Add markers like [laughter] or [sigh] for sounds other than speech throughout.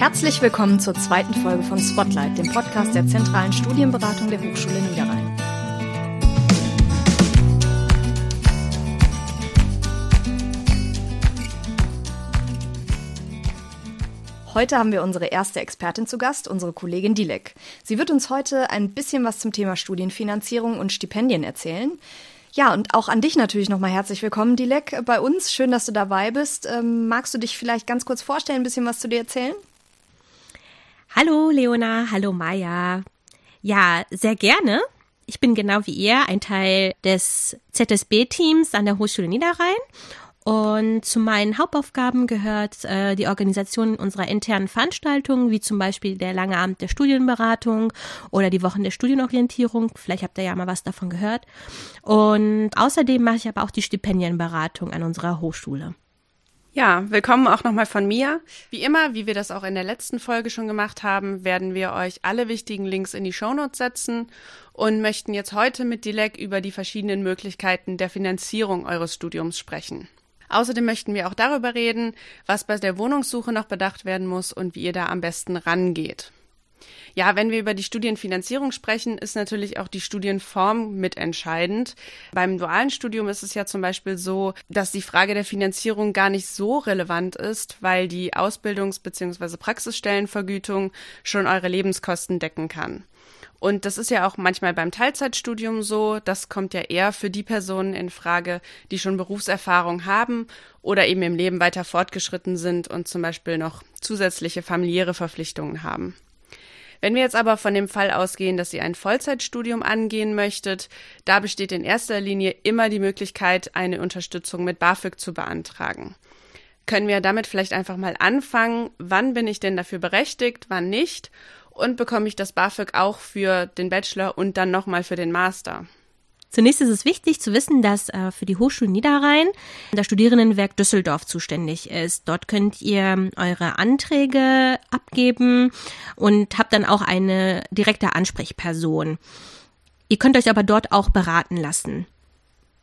Herzlich willkommen zur zweiten Folge von Spotlight, dem Podcast der zentralen Studienberatung der Hochschule Niederrhein. Heute haben wir unsere erste Expertin zu Gast, unsere Kollegin Dilek. Sie wird uns heute ein bisschen was zum Thema Studienfinanzierung und Stipendien erzählen. Ja, und auch an dich natürlich nochmal herzlich willkommen, Dilek, bei uns. Schön, dass du dabei bist. Ähm, magst du dich vielleicht ganz kurz vorstellen, ein bisschen was zu dir erzählen? Hallo Leona, hallo Maya. Ja, sehr gerne. Ich bin genau wie ihr ein Teil des ZSB-Teams an der Hochschule Niederrhein und zu meinen Hauptaufgaben gehört äh, die Organisation unserer internen Veranstaltungen, wie zum Beispiel der lange Abend der Studienberatung oder die Wochen der Studienorientierung. Vielleicht habt ihr ja mal was davon gehört. Und außerdem mache ich aber auch die Stipendienberatung an unserer Hochschule. Ja, willkommen auch nochmal von mir. Wie immer, wie wir das auch in der letzten Folge schon gemacht haben, werden wir euch alle wichtigen Links in die Shownotes setzen und möchten jetzt heute mit Dilek über die verschiedenen Möglichkeiten der Finanzierung eures Studiums sprechen. Außerdem möchten wir auch darüber reden, was bei der Wohnungssuche noch bedacht werden muss und wie ihr da am besten rangeht. Ja, wenn wir über die Studienfinanzierung sprechen, ist natürlich auch die Studienform mitentscheidend. Beim dualen Studium ist es ja zum Beispiel so, dass die Frage der Finanzierung gar nicht so relevant ist, weil die Ausbildungs- bzw. Praxisstellenvergütung schon eure Lebenskosten decken kann. Und das ist ja auch manchmal beim Teilzeitstudium so. Das kommt ja eher für die Personen in Frage, die schon Berufserfahrung haben oder eben im Leben weiter fortgeschritten sind und zum Beispiel noch zusätzliche familiäre Verpflichtungen haben. Wenn wir jetzt aber von dem Fall ausgehen, dass ihr ein Vollzeitstudium angehen möchtet, da besteht in erster Linie immer die Möglichkeit, eine Unterstützung mit BAföG zu beantragen. Können wir damit vielleicht einfach mal anfangen? Wann bin ich denn dafür berechtigt, wann nicht? Und bekomme ich das BAföG auch für den Bachelor und dann nochmal für den Master? Zunächst ist es wichtig zu wissen, dass äh, für die Hochschule Niederrhein das Studierendenwerk Düsseldorf zuständig ist. Dort könnt ihr eure Anträge abgeben und habt dann auch eine direkte Ansprechperson. Ihr könnt euch aber dort auch beraten lassen.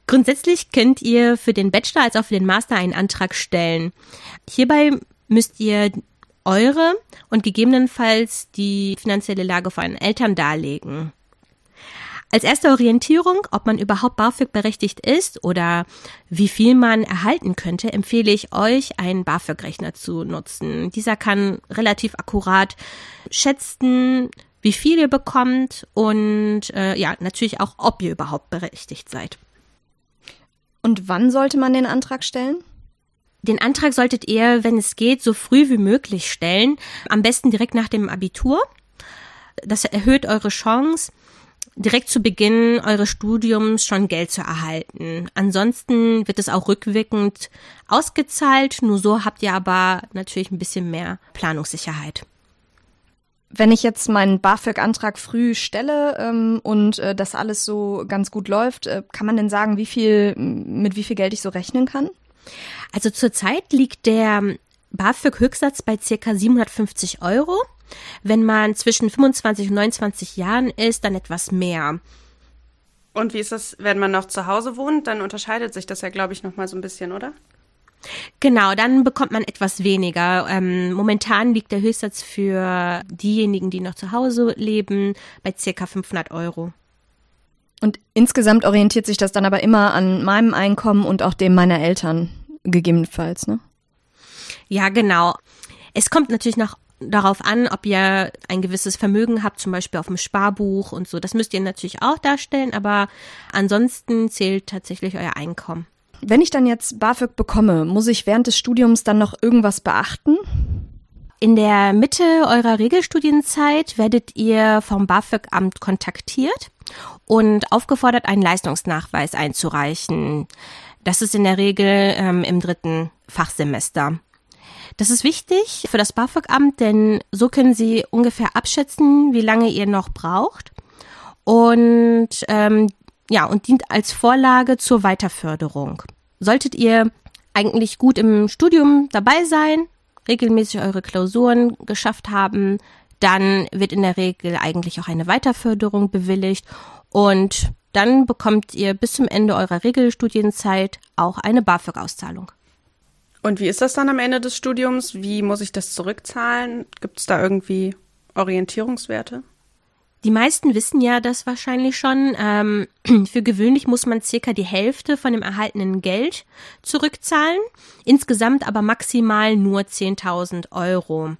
Grundsätzlich könnt ihr für den Bachelor als auch für den Master einen Antrag stellen. Hierbei müsst ihr eure und gegebenenfalls die finanzielle Lage von euren Eltern darlegen. Als erste Orientierung, ob man überhaupt BAföG berechtigt ist oder wie viel man erhalten könnte, empfehle ich euch, einen BAföG-Rechner zu nutzen. Dieser kann relativ akkurat schätzen, wie viel ihr bekommt und äh, ja, natürlich auch, ob ihr überhaupt berechtigt seid. Und wann sollte man den Antrag stellen? Den Antrag solltet ihr, wenn es geht, so früh wie möglich stellen. Am besten direkt nach dem Abitur. Das erhöht eure Chance, direkt zu Beginn eures Studiums schon Geld zu erhalten. Ansonsten wird es auch rückwirkend ausgezahlt, nur so habt ihr aber natürlich ein bisschen mehr Planungssicherheit. Wenn ich jetzt meinen BAföG-Antrag früh stelle ähm, und äh, das alles so ganz gut läuft, äh, kann man denn sagen, wie viel, mit wie viel Geld ich so rechnen kann? Also zurzeit liegt der BAföG-Höchstsatz bei circa 750 Euro. Wenn man zwischen 25 und 29 Jahren ist, dann etwas mehr. Und wie ist das, wenn man noch zu Hause wohnt? Dann unterscheidet sich das ja, glaube ich, noch mal so ein bisschen, oder? Genau, dann bekommt man etwas weniger. Ähm, momentan liegt der Höchstsatz für diejenigen, die noch zu Hause leben, bei circa 500 Euro. Und insgesamt orientiert sich das dann aber immer an meinem Einkommen und auch dem meiner Eltern, gegebenenfalls, ne? Ja, genau. Es kommt natürlich noch darauf an, ob ihr ein gewisses Vermögen habt, zum Beispiel auf dem Sparbuch und so. Das müsst ihr natürlich auch darstellen, aber ansonsten zählt tatsächlich euer Einkommen. Wenn ich dann jetzt BAföG bekomme, muss ich während des Studiums dann noch irgendwas beachten? In der Mitte eurer Regelstudienzeit werdet ihr vom BAföG-Amt kontaktiert und aufgefordert, einen Leistungsnachweis einzureichen. Das ist in der Regel ähm, im dritten Fachsemester. Das ist wichtig für das BAföG-Amt, denn so können sie ungefähr abschätzen, wie lange ihr noch braucht. Und ähm, ja, und dient als Vorlage zur Weiterförderung. Solltet ihr eigentlich gut im Studium dabei sein, regelmäßig eure Klausuren geschafft haben, dann wird in der Regel eigentlich auch eine Weiterförderung bewilligt und dann bekommt ihr bis zum Ende eurer Regelstudienzeit auch eine BAföG-Auszahlung. Und wie ist das dann am Ende des Studiums? Wie muss ich das zurückzahlen? Gibt es da irgendwie Orientierungswerte? Die meisten wissen ja das wahrscheinlich schon. Ähm, [clears throat] für gewöhnlich muss man circa die Hälfte von dem erhaltenen Geld zurückzahlen, insgesamt aber maximal nur 10.000 Euro.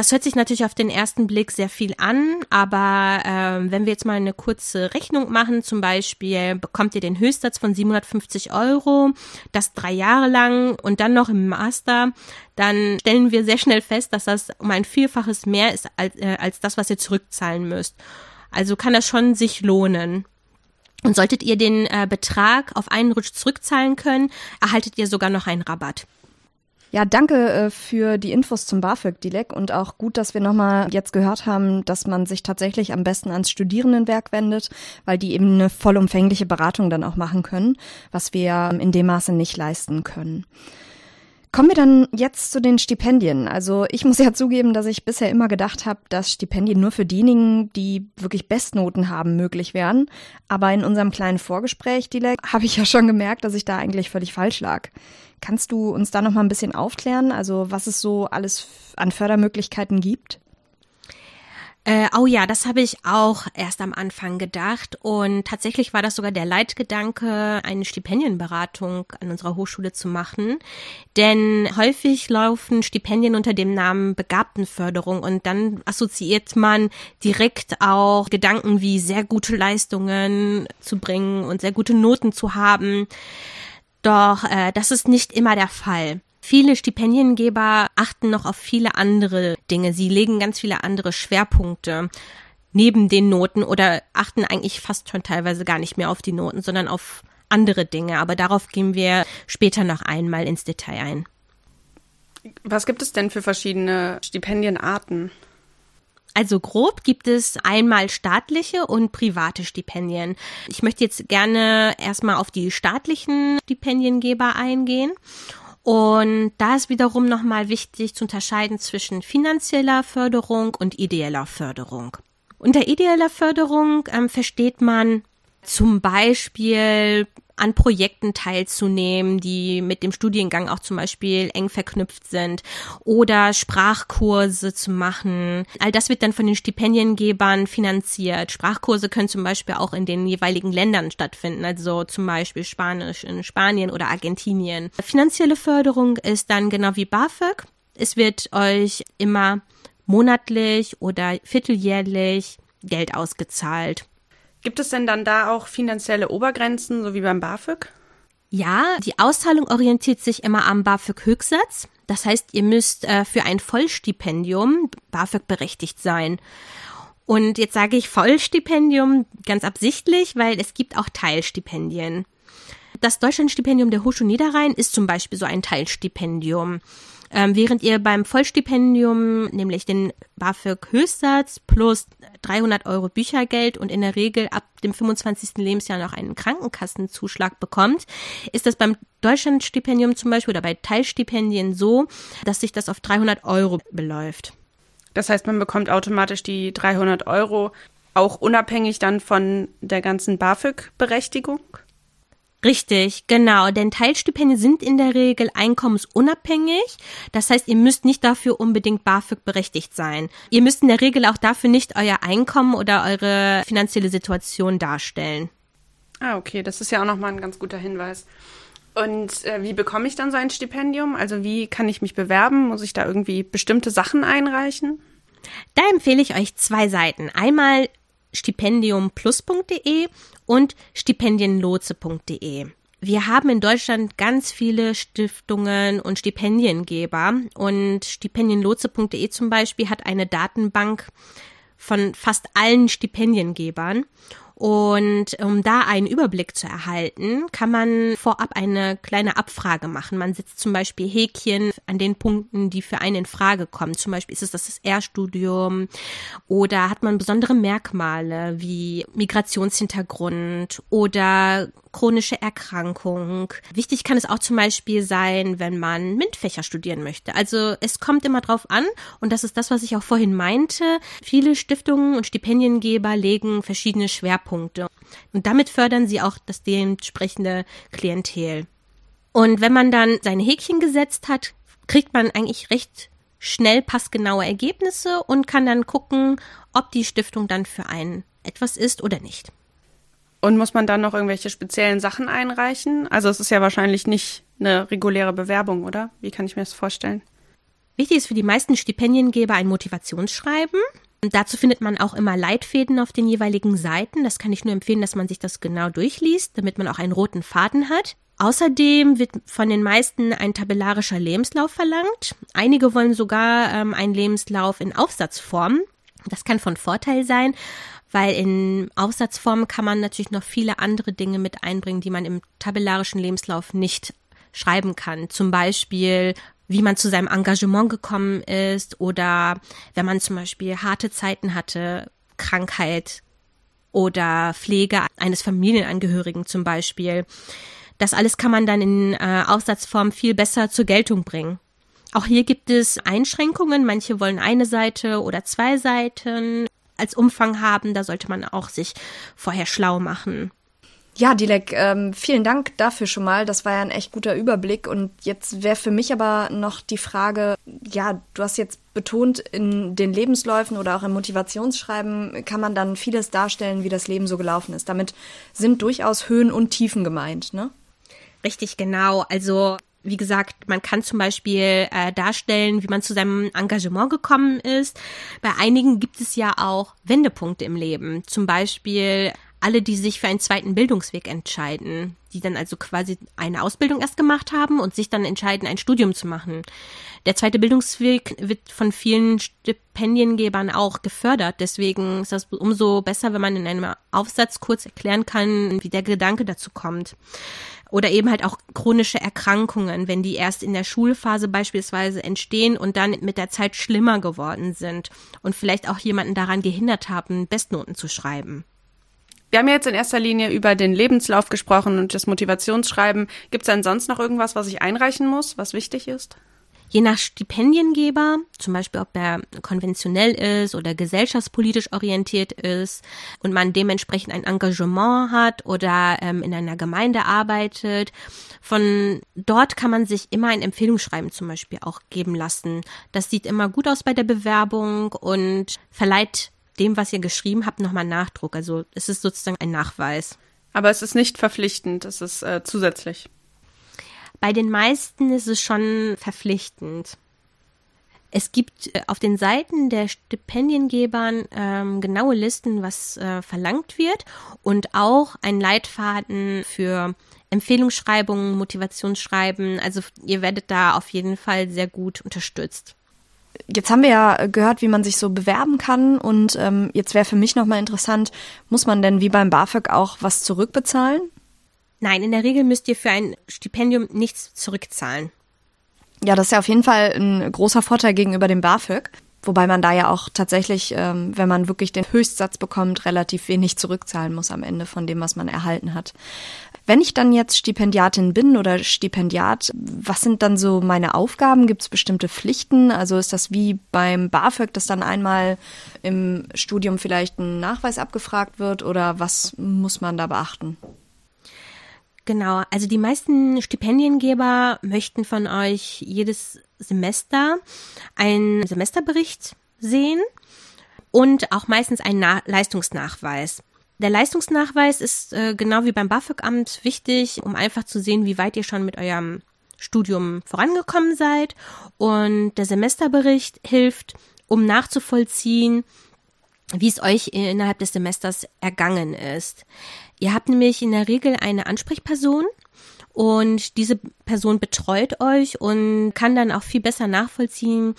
Das hört sich natürlich auf den ersten Blick sehr viel an, aber äh, wenn wir jetzt mal eine kurze Rechnung machen, zum Beispiel bekommt ihr den Höchstsatz von 750 Euro, das drei Jahre lang und dann noch im Master, dann stellen wir sehr schnell fest, dass das um ein Vielfaches mehr ist als, äh, als das, was ihr zurückzahlen müsst. Also kann das schon sich lohnen. Und solltet ihr den äh, Betrag auf einen Rutsch zurückzahlen können, erhaltet ihr sogar noch einen Rabatt. Ja, danke äh, für die Infos zum BAföG, Dilek. Und auch gut, dass wir nochmal jetzt gehört haben, dass man sich tatsächlich am besten ans Studierendenwerk wendet, weil die eben eine vollumfängliche Beratung dann auch machen können, was wir in dem Maße nicht leisten können. Kommen wir dann jetzt zu den Stipendien. Also ich muss ja [laughs] zugeben, dass ich bisher immer gedacht habe, dass Stipendien nur für diejenigen, die wirklich Bestnoten haben, möglich wären. Aber in unserem kleinen Vorgespräch, Dilek, [laughs] habe ich ja schon gemerkt, dass ich da eigentlich völlig falsch lag. Kannst du uns da noch mal ein bisschen aufklären, also was es so alles an Fördermöglichkeiten gibt? Äh, oh ja, das habe ich auch erst am Anfang gedacht und tatsächlich war das sogar der Leitgedanke, eine Stipendienberatung an unserer Hochschule zu machen, denn häufig laufen Stipendien unter dem Namen Begabtenförderung und dann assoziiert man direkt auch Gedanken wie sehr gute Leistungen zu bringen und sehr gute Noten zu haben. Doch äh, das ist nicht immer der Fall. Viele Stipendiengeber achten noch auf viele andere Dinge. Sie legen ganz viele andere Schwerpunkte neben den Noten oder achten eigentlich fast schon teilweise gar nicht mehr auf die Noten, sondern auf andere Dinge. Aber darauf gehen wir später noch einmal ins Detail ein. Was gibt es denn für verschiedene Stipendienarten? Also grob gibt es einmal staatliche und private Stipendien. Ich möchte jetzt gerne erstmal auf die staatlichen Stipendiengeber eingehen. Und da ist wiederum nochmal wichtig zu unterscheiden zwischen finanzieller Förderung und ideeller Förderung. Unter ideeller Förderung ähm, versteht man zum Beispiel an Projekten teilzunehmen, die mit dem Studiengang auch zum Beispiel eng verknüpft sind oder Sprachkurse zu machen. All das wird dann von den Stipendiengebern finanziert. Sprachkurse können zum Beispiel auch in den jeweiligen Ländern stattfinden, also zum Beispiel Spanisch in Spanien oder Argentinien. Finanzielle Förderung ist dann genau wie BAföG. Es wird euch immer monatlich oder vierteljährlich Geld ausgezahlt. Gibt es denn dann da auch finanzielle Obergrenzen, so wie beim BAföG? Ja, die Auszahlung orientiert sich immer am BAföG-Höchstsatz. Das heißt, ihr müsst äh, für ein Vollstipendium BAföG berechtigt sein. Und jetzt sage ich Vollstipendium ganz absichtlich, weil es gibt auch Teilstipendien. Das Deutschlandstipendium der Hochschule Niederrhein ist zum Beispiel so ein Teilstipendium. Ähm, während ihr beim Vollstipendium, nämlich den BAföG-Höchstsatz plus 300 Euro Büchergeld und in der Regel ab dem 25. Lebensjahr noch einen Krankenkassenzuschlag bekommt, ist das beim Deutschlandstipendium zum Beispiel oder bei Teilstipendien so, dass sich das auf 300 Euro beläuft. Das heißt, man bekommt automatisch die 300 Euro auch unabhängig dann von der ganzen BAföG-Berechtigung? Richtig, genau. Denn Teilstipendien sind in der Regel einkommensunabhängig. Das heißt, ihr müsst nicht dafür unbedingt BAföG berechtigt sein. Ihr müsst in der Regel auch dafür nicht euer Einkommen oder eure finanzielle Situation darstellen. Ah, okay. Das ist ja auch nochmal ein ganz guter Hinweis. Und äh, wie bekomme ich dann so ein Stipendium? Also wie kann ich mich bewerben? Muss ich da irgendwie bestimmte Sachen einreichen? Da empfehle ich euch zwei Seiten. Einmal stipendiumplus.de und stipendienlotse.de. Wir haben in Deutschland ganz viele Stiftungen und Stipendiengeber und stipendienlotse.de zum Beispiel hat eine Datenbank von fast allen Stipendiengebern und um da einen Überblick zu erhalten, kann man vorab eine kleine Abfrage machen. Man setzt zum Beispiel Häkchen an den Punkten, die für einen in Frage kommen. Zum Beispiel ist es das R-Studium oder hat man besondere Merkmale wie Migrationshintergrund oder chronische Erkrankung. Wichtig kann es auch zum Beispiel sein, wenn man MINT-Fächer studieren möchte. Also es kommt immer drauf an und das ist das, was ich auch vorhin meinte. Viele Stiftungen und Stipendiengeber legen verschiedene Schwerpunkte und damit fördern sie auch das dementsprechende Klientel. Und wenn man dann seine Häkchen gesetzt hat, kriegt man eigentlich recht schnell passgenaue Ergebnisse und kann dann gucken, ob die Stiftung dann für einen etwas ist oder nicht. Und muss man dann noch irgendwelche speziellen Sachen einreichen? Also es ist ja wahrscheinlich nicht eine reguläre Bewerbung, oder? Wie kann ich mir das vorstellen? Wichtig ist für die meisten Stipendiengeber ein Motivationsschreiben. Und dazu findet man auch immer Leitfäden auf den jeweiligen Seiten. Das kann ich nur empfehlen, dass man sich das genau durchliest, damit man auch einen roten Faden hat. Außerdem wird von den meisten ein tabellarischer Lebenslauf verlangt. Einige wollen sogar ähm, einen Lebenslauf in Aufsatzform. Das kann von Vorteil sein, weil in Aufsatzform kann man natürlich noch viele andere Dinge mit einbringen, die man im tabellarischen Lebenslauf nicht schreiben kann. Zum Beispiel, wie man zu seinem Engagement gekommen ist oder wenn man zum Beispiel harte Zeiten hatte, Krankheit oder Pflege eines Familienangehörigen zum Beispiel. Das alles kann man dann in äh, Aufsatzform viel besser zur Geltung bringen. Auch hier gibt es Einschränkungen. Manche wollen eine Seite oder zwei Seiten als Umfang haben. Da sollte man auch sich vorher schlau machen. Ja, Dilek, ähm, vielen Dank dafür schon mal. Das war ja ein echt guter Überblick. Und jetzt wäre für mich aber noch die Frage, ja, du hast jetzt betont, in den Lebensläufen oder auch im Motivationsschreiben kann man dann vieles darstellen, wie das Leben so gelaufen ist. Damit sind durchaus Höhen und Tiefen gemeint, ne? Richtig, genau. Also wie gesagt, man kann zum Beispiel äh, darstellen, wie man zu seinem Engagement gekommen ist. Bei einigen gibt es ja auch Wendepunkte im Leben. Zum Beispiel alle, die sich für einen zweiten Bildungsweg entscheiden, die dann also quasi eine Ausbildung erst gemacht haben und sich dann entscheiden, ein Studium zu machen. Der zweite Bildungsweg wird von vielen Stipendiengebern auch gefördert. Deswegen ist das umso besser, wenn man in einem Aufsatz kurz erklären kann, wie der Gedanke dazu kommt. Oder eben halt auch chronische Erkrankungen, wenn die erst in der Schulphase beispielsweise entstehen und dann mit der Zeit schlimmer geworden sind und vielleicht auch jemanden daran gehindert haben, Bestnoten zu schreiben. Wir haben jetzt in erster Linie über den Lebenslauf gesprochen und das Motivationsschreiben. Gibt es denn sonst noch irgendwas, was ich einreichen muss, was wichtig ist? Je nach Stipendiengeber, zum Beispiel ob er konventionell ist oder gesellschaftspolitisch orientiert ist und man dementsprechend ein Engagement hat oder ähm, in einer Gemeinde arbeitet, von dort kann man sich immer ein Empfehlungsschreiben zum Beispiel auch geben lassen. Das sieht immer gut aus bei der Bewerbung und verleiht dem, was ihr geschrieben habt, nochmal Nachdruck. Also es ist sozusagen ein Nachweis. Aber es ist nicht verpflichtend, es ist äh, zusätzlich. Bei den meisten ist es schon verpflichtend. Es gibt äh, auf den Seiten der Stipendiengebern ähm, genaue Listen, was äh, verlangt wird und auch ein Leitfaden für Empfehlungsschreibungen, Motivationsschreiben. Also ihr werdet da auf jeden Fall sehr gut unterstützt. Jetzt haben wir ja gehört, wie man sich so bewerben kann und ähm, jetzt wäre für mich nochmal interessant, muss man denn wie beim BAföG auch was zurückbezahlen? Nein, in der Regel müsst ihr für ein Stipendium nichts zurückzahlen. Ja, das ist ja auf jeden Fall ein großer Vorteil gegenüber dem BAföG. Wobei man da ja auch tatsächlich, ähm, wenn man wirklich den Höchstsatz bekommt, relativ wenig zurückzahlen muss am Ende von dem, was man erhalten hat. Wenn ich dann jetzt Stipendiatin bin oder Stipendiat, was sind dann so meine Aufgaben? Gibt es bestimmte Pflichten? Also ist das wie beim BAföG, dass dann einmal im Studium vielleicht ein Nachweis abgefragt wird oder was muss man da beachten? Genau, also die meisten Stipendiengeber möchten von euch jedes Semester einen Semesterbericht sehen und auch meistens einen Na Leistungsnachweis. Der Leistungsnachweis ist äh, genau wie beim BAföG-Amt wichtig, um einfach zu sehen, wie weit ihr schon mit eurem Studium vorangekommen seid. Und der Semesterbericht hilft, um nachzuvollziehen, wie es euch innerhalb des Semesters ergangen ist. Ihr habt nämlich in der Regel eine Ansprechperson und diese Person betreut euch und kann dann auch viel besser nachvollziehen,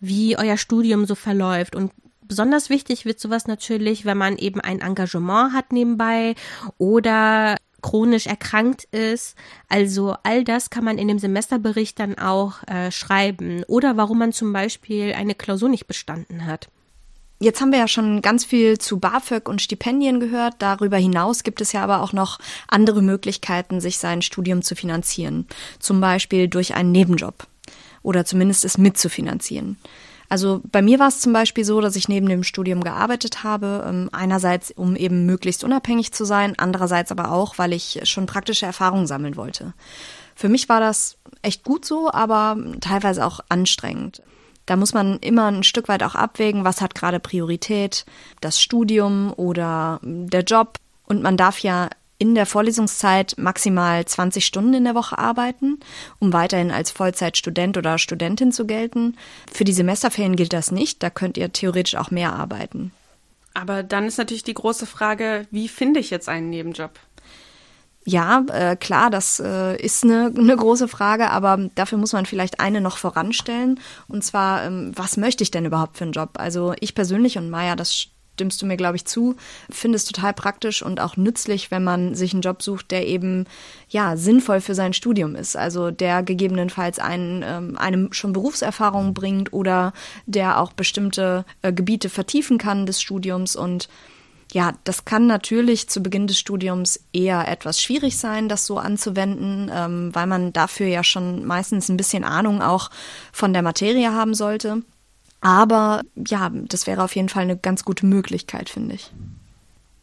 wie euer Studium so verläuft. Und besonders wichtig wird sowas natürlich, wenn man eben ein Engagement hat nebenbei oder chronisch erkrankt ist. Also all das kann man in dem Semesterbericht dann auch äh, schreiben. Oder warum man zum Beispiel eine Klausur nicht bestanden hat. Jetzt haben wir ja schon ganz viel zu BAföG und Stipendien gehört. Darüber hinaus gibt es ja aber auch noch andere Möglichkeiten, sich sein Studium zu finanzieren. Zum Beispiel durch einen Nebenjob oder zumindest es mitzufinanzieren. Also bei mir war es zum Beispiel so, dass ich neben dem Studium gearbeitet habe. Ähm, einerseits, um eben möglichst unabhängig zu sein, andererseits aber auch, weil ich schon praktische Erfahrungen sammeln wollte. Für mich war das echt gut so, aber teilweise auch anstrengend. Da muss man immer ein Stück weit auch abwägen, was hat gerade Priorität, das Studium oder der Job. Und man darf ja in der Vorlesungszeit maximal 20 Stunden in der Woche arbeiten, um weiterhin als Vollzeitstudent oder Studentin zu gelten. Für die Semesterferien gilt das nicht, da könnt ihr theoretisch auch mehr arbeiten. Aber dann ist natürlich die große Frage, wie finde ich jetzt einen Nebenjob? Ja, äh, klar, das äh, ist eine, eine große Frage, aber dafür muss man vielleicht eine noch voranstellen. Und zwar, ähm, was möchte ich denn überhaupt für einen Job? Also ich persönlich und Maya, das stimmst du mir, glaube ich, zu, finde es total praktisch und auch nützlich, wenn man sich einen Job sucht, der eben ja sinnvoll für sein Studium ist. Also der gegebenenfalls einen, ähm, einem schon Berufserfahrung bringt oder der auch bestimmte äh, Gebiete vertiefen kann des Studiums und ja, das kann natürlich zu Beginn des Studiums eher etwas schwierig sein, das so anzuwenden, ähm, weil man dafür ja schon meistens ein bisschen Ahnung auch von der Materie haben sollte. Aber ja, das wäre auf jeden Fall eine ganz gute Möglichkeit, finde ich.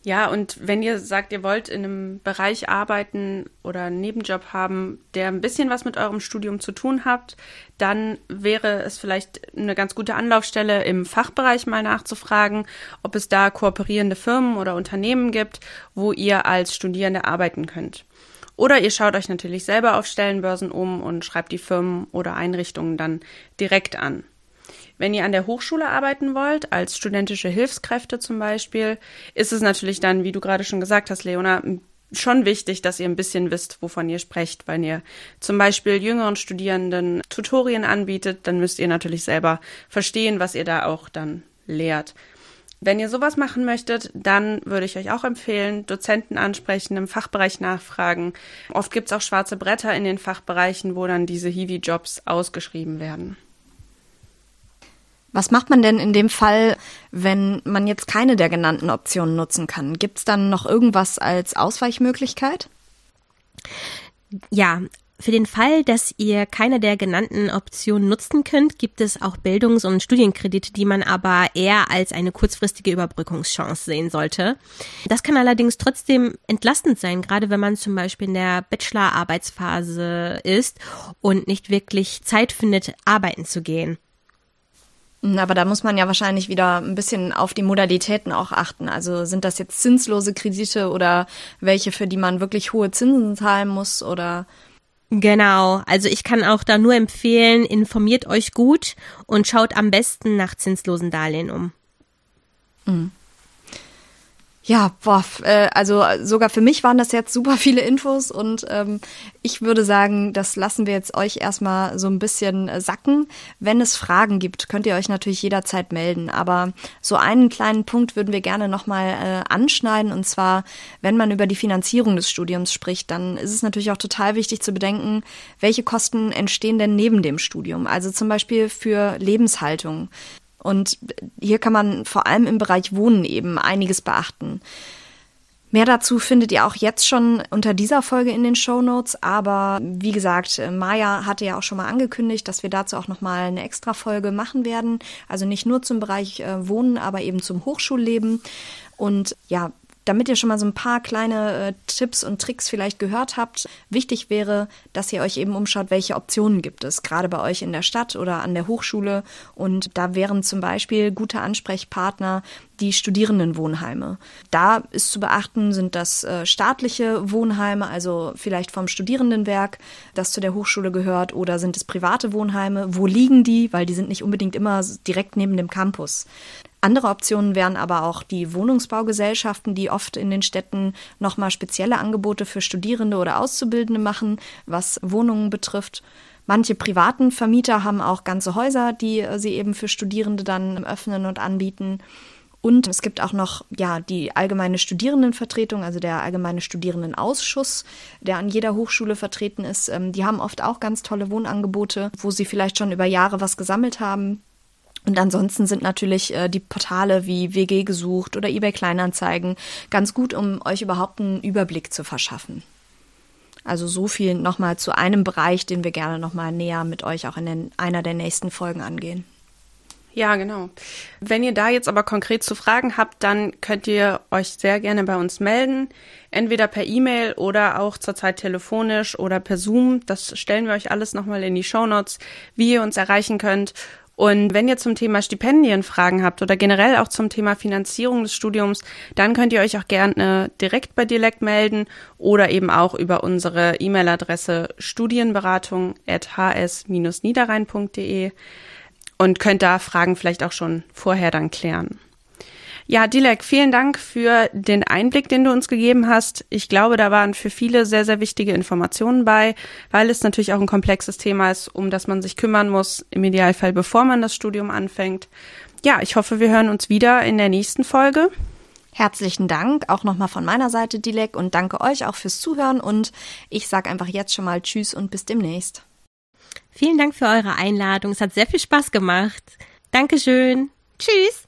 Ja, und wenn ihr sagt, ihr wollt in einem Bereich arbeiten oder einen Nebenjob haben, der ein bisschen was mit eurem Studium zu tun hat, dann wäre es vielleicht eine ganz gute Anlaufstelle, im Fachbereich mal nachzufragen, ob es da kooperierende Firmen oder Unternehmen gibt, wo ihr als Studierende arbeiten könnt. Oder ihr schaut euch natürlich selber auf Stellenbörsen um und schreibt die Firmen oder Einrichtungen dann direkt an. Wenn ihr an der Hochschule arbeiten wollt, als studentische Hilfskräfte zum Beispiel, ist es natürlich dann, wie du gerade schon gesagt hast, Leona, schon wichtig, dass ihr ein bisschen wisst, wovon ihr sprecht. Wenn ihr zum Beispiel jüngeren Studierenden Tutorien anbietet, dann müsst ihr natürlich selber verstehen, was ihr da auch dann lehrt. Wenn ihr sowas machen möchtet, dann würde ich euch auch empfehlen, Dozenten ansprechen, im Fachbereich nachfragen. Oft gibt es auch schwarze Bretter in den Fachbereichen, wo dann diese Hiwi-Jobs ausgeschrieben werden. Was macht man denn in dem Fall, wenn man jetzt keine der genannten Optionen nutzen kann? Gibt es dann noch irgendwas als Ausweichmöglichkeit? Ja, für den Fall, dass ihr keine der genannten Optionen nutzen könnt, gibt es auch Bildungs- und Studienkredite, die man aber eher als eine kurzfristige Überbrückungschance sehen sollte. Das kann allerdings trotzdem entlastend sein, gerade wenn man zum Beispiel in der Bachelor-Arbeitsphase ist und nicht wirklich Zeit findet, arbeiten zu gehen. Hm, aber da muss man ja wahrscheinlich wieder ein bisschen auf die Modalitäten auch achten. Also sind das jetzt zinslose Kredite oder welche, für die man wirklich hohe Zinsen zahlen muss oder? Genau, also ich kann auch da nur empfehlen, informiert euch gut und schaut am besten nach zinslosen Darlehen um. Mhm. Ja, boah, äh, also sogar für mich waren das jetzt super viele Infos und ähm, ich würde sagen, das lassen wir jetzt euch erstmal so ein bisschen äh, sacken. Wenn es Fragen gibt, könnt ihr euch natürlich jederzeit melden. Aber so einen kleinen Punkt würden wir gerne nochmal äh, anschneiden und zwar, wenn man über die Finanzierung des Studiums spricht, dann ist es natürlich auch total wichtig zu bedenken, welche Kosten entstehen denn neben dem Studium. Also zum Beispiel für Lebenshaltung. Und hier kann man vor allem im Bereich Wohnen eben einiges beachten. Mehr dazu findet ihr auch jetzt schon unter dieser Folge in den Show Notes. Aber wie gesagt, Maya hatte ja auch schon mal angekündigt, dass wir dazu auch nochmal eine extra Folge machen werden. Also nicht nur zum Bereich äh, Wohnen, aber eben zum Hochschulleben. Und ja, damit ihr schon mal so ein paar kleine äh, Tipps und Tricks vielleicht gehört habt, wichtig wäre, dass ihr euch eben umschaut, welche Optionen gibt es, gerade bei euch in der Stadt oder an der Hochschule. Und da wären zum Beispiel gute Ansprechpartner die Studierendenwohnheime. Da ist zu beachten, sind das äh, staatliche Wohnheime, also vielleicht vom Studierendenwerk, das zu der Hochschule gehört, oder sind es private Wohnheime? Wo liegen die? Weil die sind nicht unbedingt immer direkt neben dem Campus. Andere Optionen wären aber auch die Wohnungsbaugesellschaften, die oft in den Städten nochmal spezielle Angebote für Studierende oder Auszubildende machen, was Wohnungen betrifft. Manche privaten Vermieter haben auch ganze Häuser, die sie eben für Studierende dann öffnen und anbieten. Und es gibt auch noch ja die allgemeine Studierendenvertretung, also der allgemeine Studierendenausschuss, der an jeder Hochschule vertreten ist. Ähm, die haben oft auch ganz tolle Wohnangebote, wo sie vielleicht schon über Jahre was gesammelt haben und ansonsten sind natürlich äh, die Portale wie WG gesucht oder eBay Kleinanzeigen ganz gut, um euch überhaupt einen Überblick zu verschaffen. Also so viel nochmal zu einem Bereich, den wir gerne nochmal näher mit euch auch in den, einer der nächsten Folgen angehen. Ja, genau. Wenn ihr da jetzt aber konkret zu Fragen habt, dann könnt ihr euch sehr gerne bei uns melden. Entweder per E-Mail oder auch zurzeit telefonisch oder per Zoom. Das stellen wir euch alles nochmal in die Show Notes, wie ihr uns erreichen könnt. Und wenn ihr zum Thema Stipendien Fragen habt oder generell auch zum Thema Finanzierung des Studiums, dann könnt ihr euch auch gerne direkt bei Dilekt melden oder eben auch über unsere E-Mail-Adresse studienberatung.hs-niederrhein.de und könnt da Fragen vielleicht auch schon vorher dann klären. Ja, Dilek, vielen Dank für den Einblick, den du uns gegeben hast. Ich glaube, da waren für viele sehr, sehr wichtige Informationen bei, weil es natürlich auch ein komplexes Thema ist, um das man sich kümmern muss, im Idealfall bevor man das Studium anfängt. Ja, ich hoffe, wir hören uns wieder in der nächsten Folge. Herzlichen Dank auch nochmal von meiner Seite, Dilek, und danke euch auch fürs Zuhören und ich sage einfach jetzt schon mal Tschüss und bis demnächst. Vielen Dank für eure Einladung. Es hat sehr viel Spaß gemacht. Dankeschön. Tschüss.